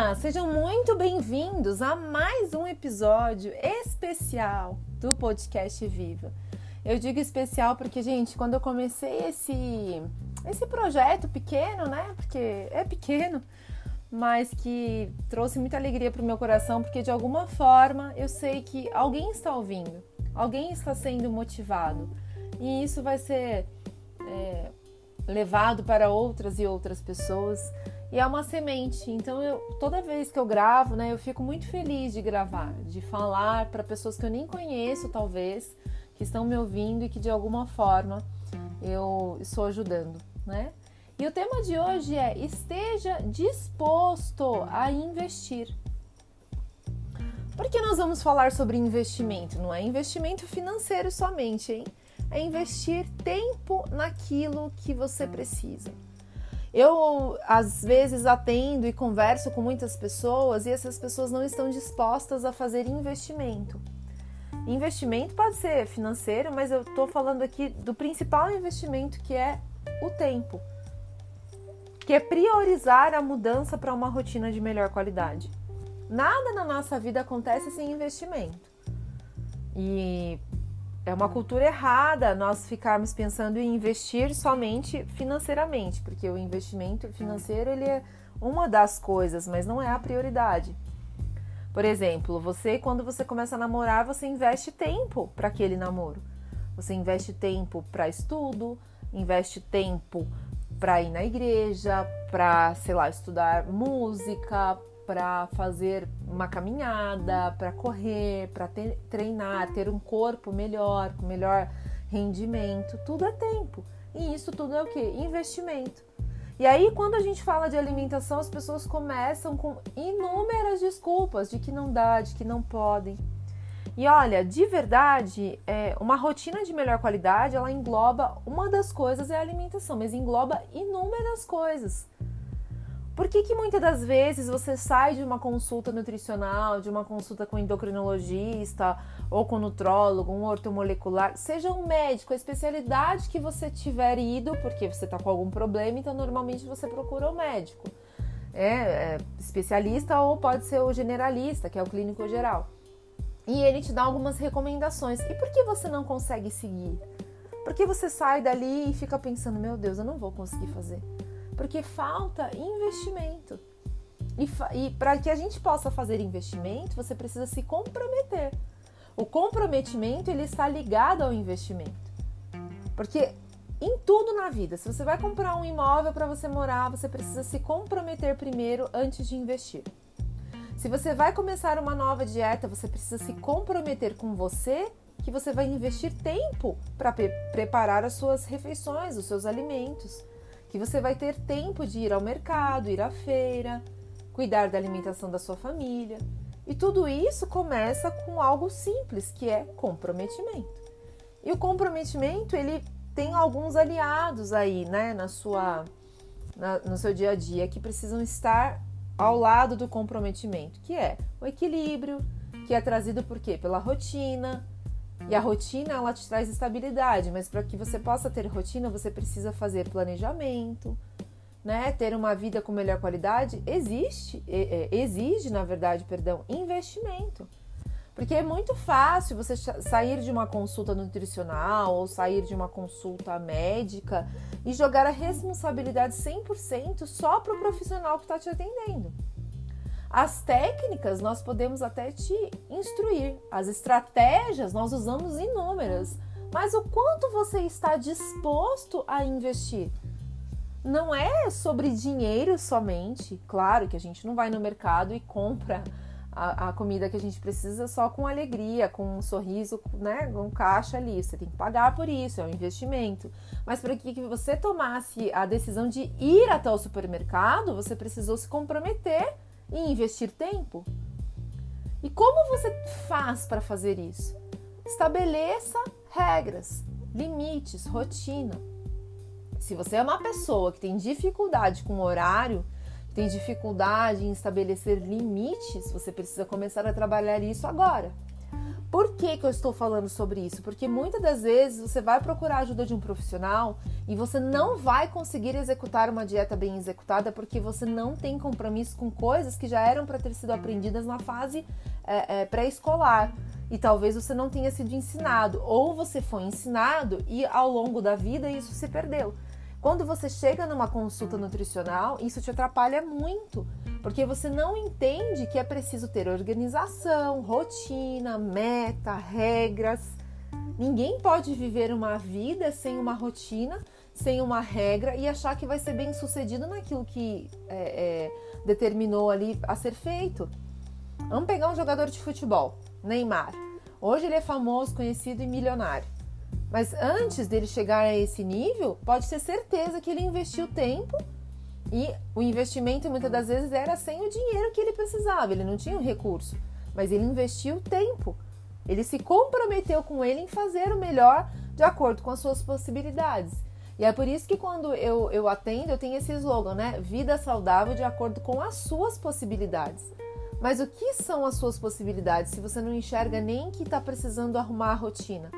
Olá, sejam muito bem-vindos a mais um episódio especial do podcast Viva. Eu digo especial porque, gente, quando eu comecei esse esse projeto pequeno, né? Porque é pequeno, mas que trouxe muita alegria para o meu coração, porque de alguma forma eu sei que alguém está ouvindo, alguém está sendo motivado e isso vai ser é, levado para outras e outras pessoas e é uma semente. Então, eu, toda vez que eu gravo, né, eu fico muito feliz de gravar, de falar para pessoas que eu nem conheço, talvez, que estão me ouvindo e que de alguma forma eu estou ajudando, né? E o tema de hoje é esteja disposto a investir. Por que nós vamos falar sobre investimento? Não é investimento financeiro somente, hein? É investir tempo naquilo que você precisa. Eu, às vezes, atendo e converso com muitas pessoas e essas pessoas não estão dispostas a fazer investimento. Investimento pode ser financeiro, mas eu estou falando aqui do principal investimento que é o tempo, que é priorizar a mudança para uma rotina de melhor qualidade. Nada na nossa vida acontece sem investimento. E é uma cultura errada nós ficarmos pensando em investir somente financeiramente, porque o investimento financeiro ele é uma das coisas, mas não é a prioridade. Por exemplo, você quando você começa a namorar, você investe tempo para aquele namoro. Você investe tempo para estudo, investe tempo para ir na igreja, para, sei lá, estudar música, para fazer uma caminhada, para correr, para treinar, ter um corpo melhor, com melhor rendimento, tudo é tempo. E isso tudo é o que? Investimento. E aí, quando a gente fala de alimentação, as pessoas começam com inúmeras desculpas de que não dá, de que não podem. E olha, de verdade, é, uma rotina de melhor qualidade, ela engloba uma das coisas é a alimentação, mas engloba inúmeras coisas. Por que, que muitas das vezes você sai de uma consulta nutricional, de uma consulta com endocrinologista ou com nutrólogo, um ortomolecular, seja um médico, a especialidade que você tiver ido, porque você está com algum problema, então normalmente você procura o um médico. É, é, especialista ou pode ser o generalista, que é o clínico geral. E ele te dá algumas recomendações. E por que você não consegue seguir? Porque você sai dali e fica pensando: meu Deus, eu não vou conseguir fazer porque falta investimento. E, e para que a gente possa fazer investimento, você precisa se comprometer. O comprometimento ele está ligado ao investimento. Porque em tudo na vida, se você vai comprar um imóvel para você morar, você precisa se comprometer primeiro antes de investir. Se você vai começar uma nova dieta, você precisa se comprometer com você que você vai investir tempo para pre preparar as suas refeições, os seus alimentos que você vai ter tempo de ir ao mercado, ir à feira, cuidar da alimentação da sua família. E tudo isso começa com algo simples, que é comprometimento. E o comprometimento, ele tem alguns aliados aí, né, na sua na, no seu dia a dia que precisam estar ao lado do comprometimento, que é o equilíbrio, que é trazido por quê? Pela rotina, e a rotina ela te traz estabilidade, mas para que você possa ter rotina, você precisa fazer planejamento, né? Ter uma vida com melhor qualidade existe, exige, na verdade, perdão, investimento. Porque é muito fácil você sair de uma consulta nutricional ou sair de uma consulta médica e jogar a responsabilidade 100% só para o profissional que está te atendendo. As técnicas nós podemos até te instruir, as estratégias nós usamos inúmeras, mas o quanto você está disposto a investir? Não é sobre dinheiro somente, claro que a gente não vai no mercado e compra a, a, comida que a gente precisa só com alegria, com um sorriso, né, com caixa ali. Você tem que pagar por isso, é um investimento. Mas para que você tomasse a decisão de ir até o supermercado, você precisou se comprometer e investir tempo? E como você faz para fazer isso? Estabeleça regras, limites, rotina. Se você é uma pessoa que tem dificuldade com horário, tem dificuldade em estabelecer limites, você precisa começar a trabalhar isso agora. Por que, que eu estou falando sobre isso? Porque muitas das vezes você vai procurar a ajuda de um profissional e você não vai conseguir executar uma dieta bem executada porque você não tem compromisso com coisas que já eram para ter sido aprendidas na fase é, é, pré-escolar e talvez você não tenha sido ensinado, ou você foi ensinado e ao longo da vida isso se perdeu. Quando você chega numa consulta nutricional, isso te atrapalha muito, porque você não entende que é preciso ter organização, rotina, meta, regras. Ninguém pode viver uma vida sem uma rotina, sem uma regra e achar que vai ser bem sucedido naquilo que é, é, determinou ali a ser feito. Vamos pegar um jogador de futebol, Neymar. Hoje ele é famoso, conhecido e milionário. Mas antes dele chegar a esse nível, pode ter certeza que ele investiu tempo e o investimento muitas das vezes era sem o dinheiro que ele precisava, ele não tinha o recurso, mas ele investiu tempo. Ele se comprometeu com ele em fazer o melhor de acordo com as suas possibilidades. E é por isso que quando eu, eu atendo, eu tenho esse slogan, né? Vida saudável de acordo com as suas possibilidades. Mas o que são as suas possibilidades se você não enxerga nem que está precisando arrumar a rotina?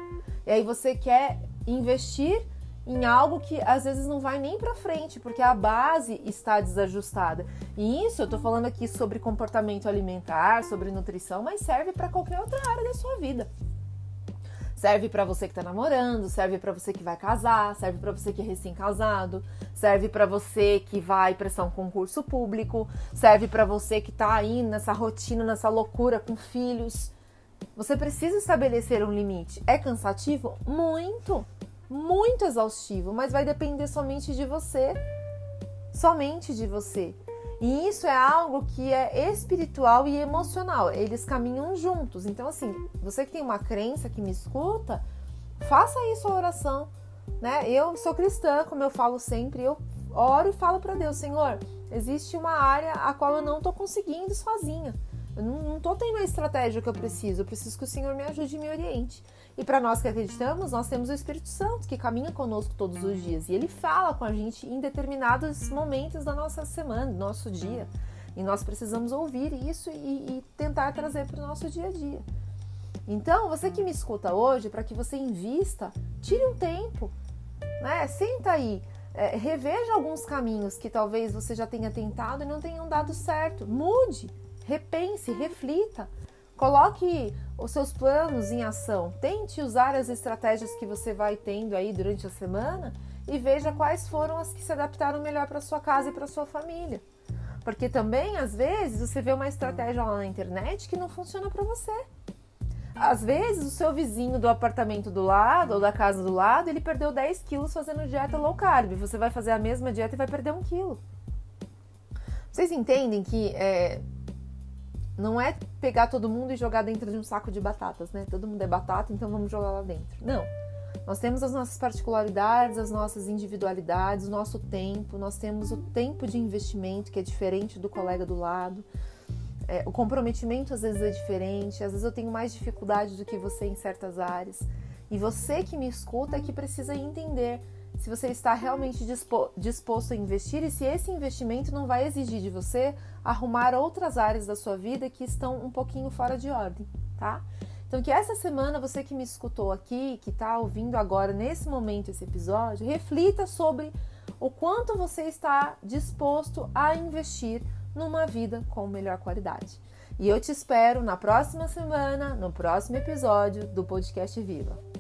E aí você quer investir em algo que às vezes não vai nem para frente, porque a base está desajustada. E isso eu tô falando aqui sobre comportamento alimentar, sobre nutrição, mas serve para qualquer outra área da sua vida. Serve para você que tá namorando, serve para você que vai casar, serve para você que é recém-casado, serve para você que vai prestar um concurso público, serve para você que tá aí nessa rotina, nessa loucura com filhos. Você precisa estabelecer um limite. É cansativo? Muito, muito exaustivo, mas vai depender somente de você. Somente de você. E isso é algo que é espiritual e emocional. Eles caminham juntos. Então, assim, você que tem uma crença que me escuta, faça isso a oração. Né? Eu sou cristã, como eu falo sempre, eu oro e falo para Deus, Senhor, existe uma área a qual eu não estou conseguindo sozinha. Eu não, estou tendo a estratégia que eu preciso. Eu preciso que o Senhor me ajude e me oriente. E para nós que acreditamos, nós temos o Espírito Santo que caminha conosco todos os dias. E ele fala com a gente em determinados momentos da nossa semana, do nosso dia. E nós precisamos ouvir isso e, e tentar trazer para o nosso dia a dia. Então, você que me escuta hoje, para que você invista, tire um tempo. Né? Senta aí. É, reveja alguns caminhos que talvez você já tenha tentado e não tenham dado certo. Mude repense, reflita, coloque os seus planos em ação, tente usar as estratégias que você vai tendo aí durante a semana e veja quais foram as que se adaptaram melhor para sua casa e para sua família. Porque também, às vezes, você vê uma estratégia lá na internet que não funciona para você. Às vezes, o seu vizinho do apartamento do lado ou da casa do lado, ele perdeu 10 quilos fazendo dieta low carb. Você vai fazer a mesma dieta e vai perder um quilo. Vocês entendem que é, não é pegar todo mundo e jogar dentro de um saco de batatas, né? Todo mundo é batata, então vamos jogar lá dentro. Não. Nós temos as nossas particularidades, as nossas individualidades, o nosso tempo, nós temos o tempo de investimento que é diferente do colega do lado. É, o comprometimento às vezes é diferente, às vezes eu tenho mais dificuldade do que você em certas áreas. E você que me escuta é que precisa entender se você está realmente disposto a investir e se esse investimento não vai exigir de você arrumar outras áreas da sua vida que estão um pouquinho fora de ordem, tá? Então, que essa semana você que me escutou aqui, que está ouvindo agora nesse momento esse episódio, reflita sobre o quanto você está disposto a investir numa vida com melhor qualidade. E eu te espero na próxima semana, no próximo episódio do Podcast Viva.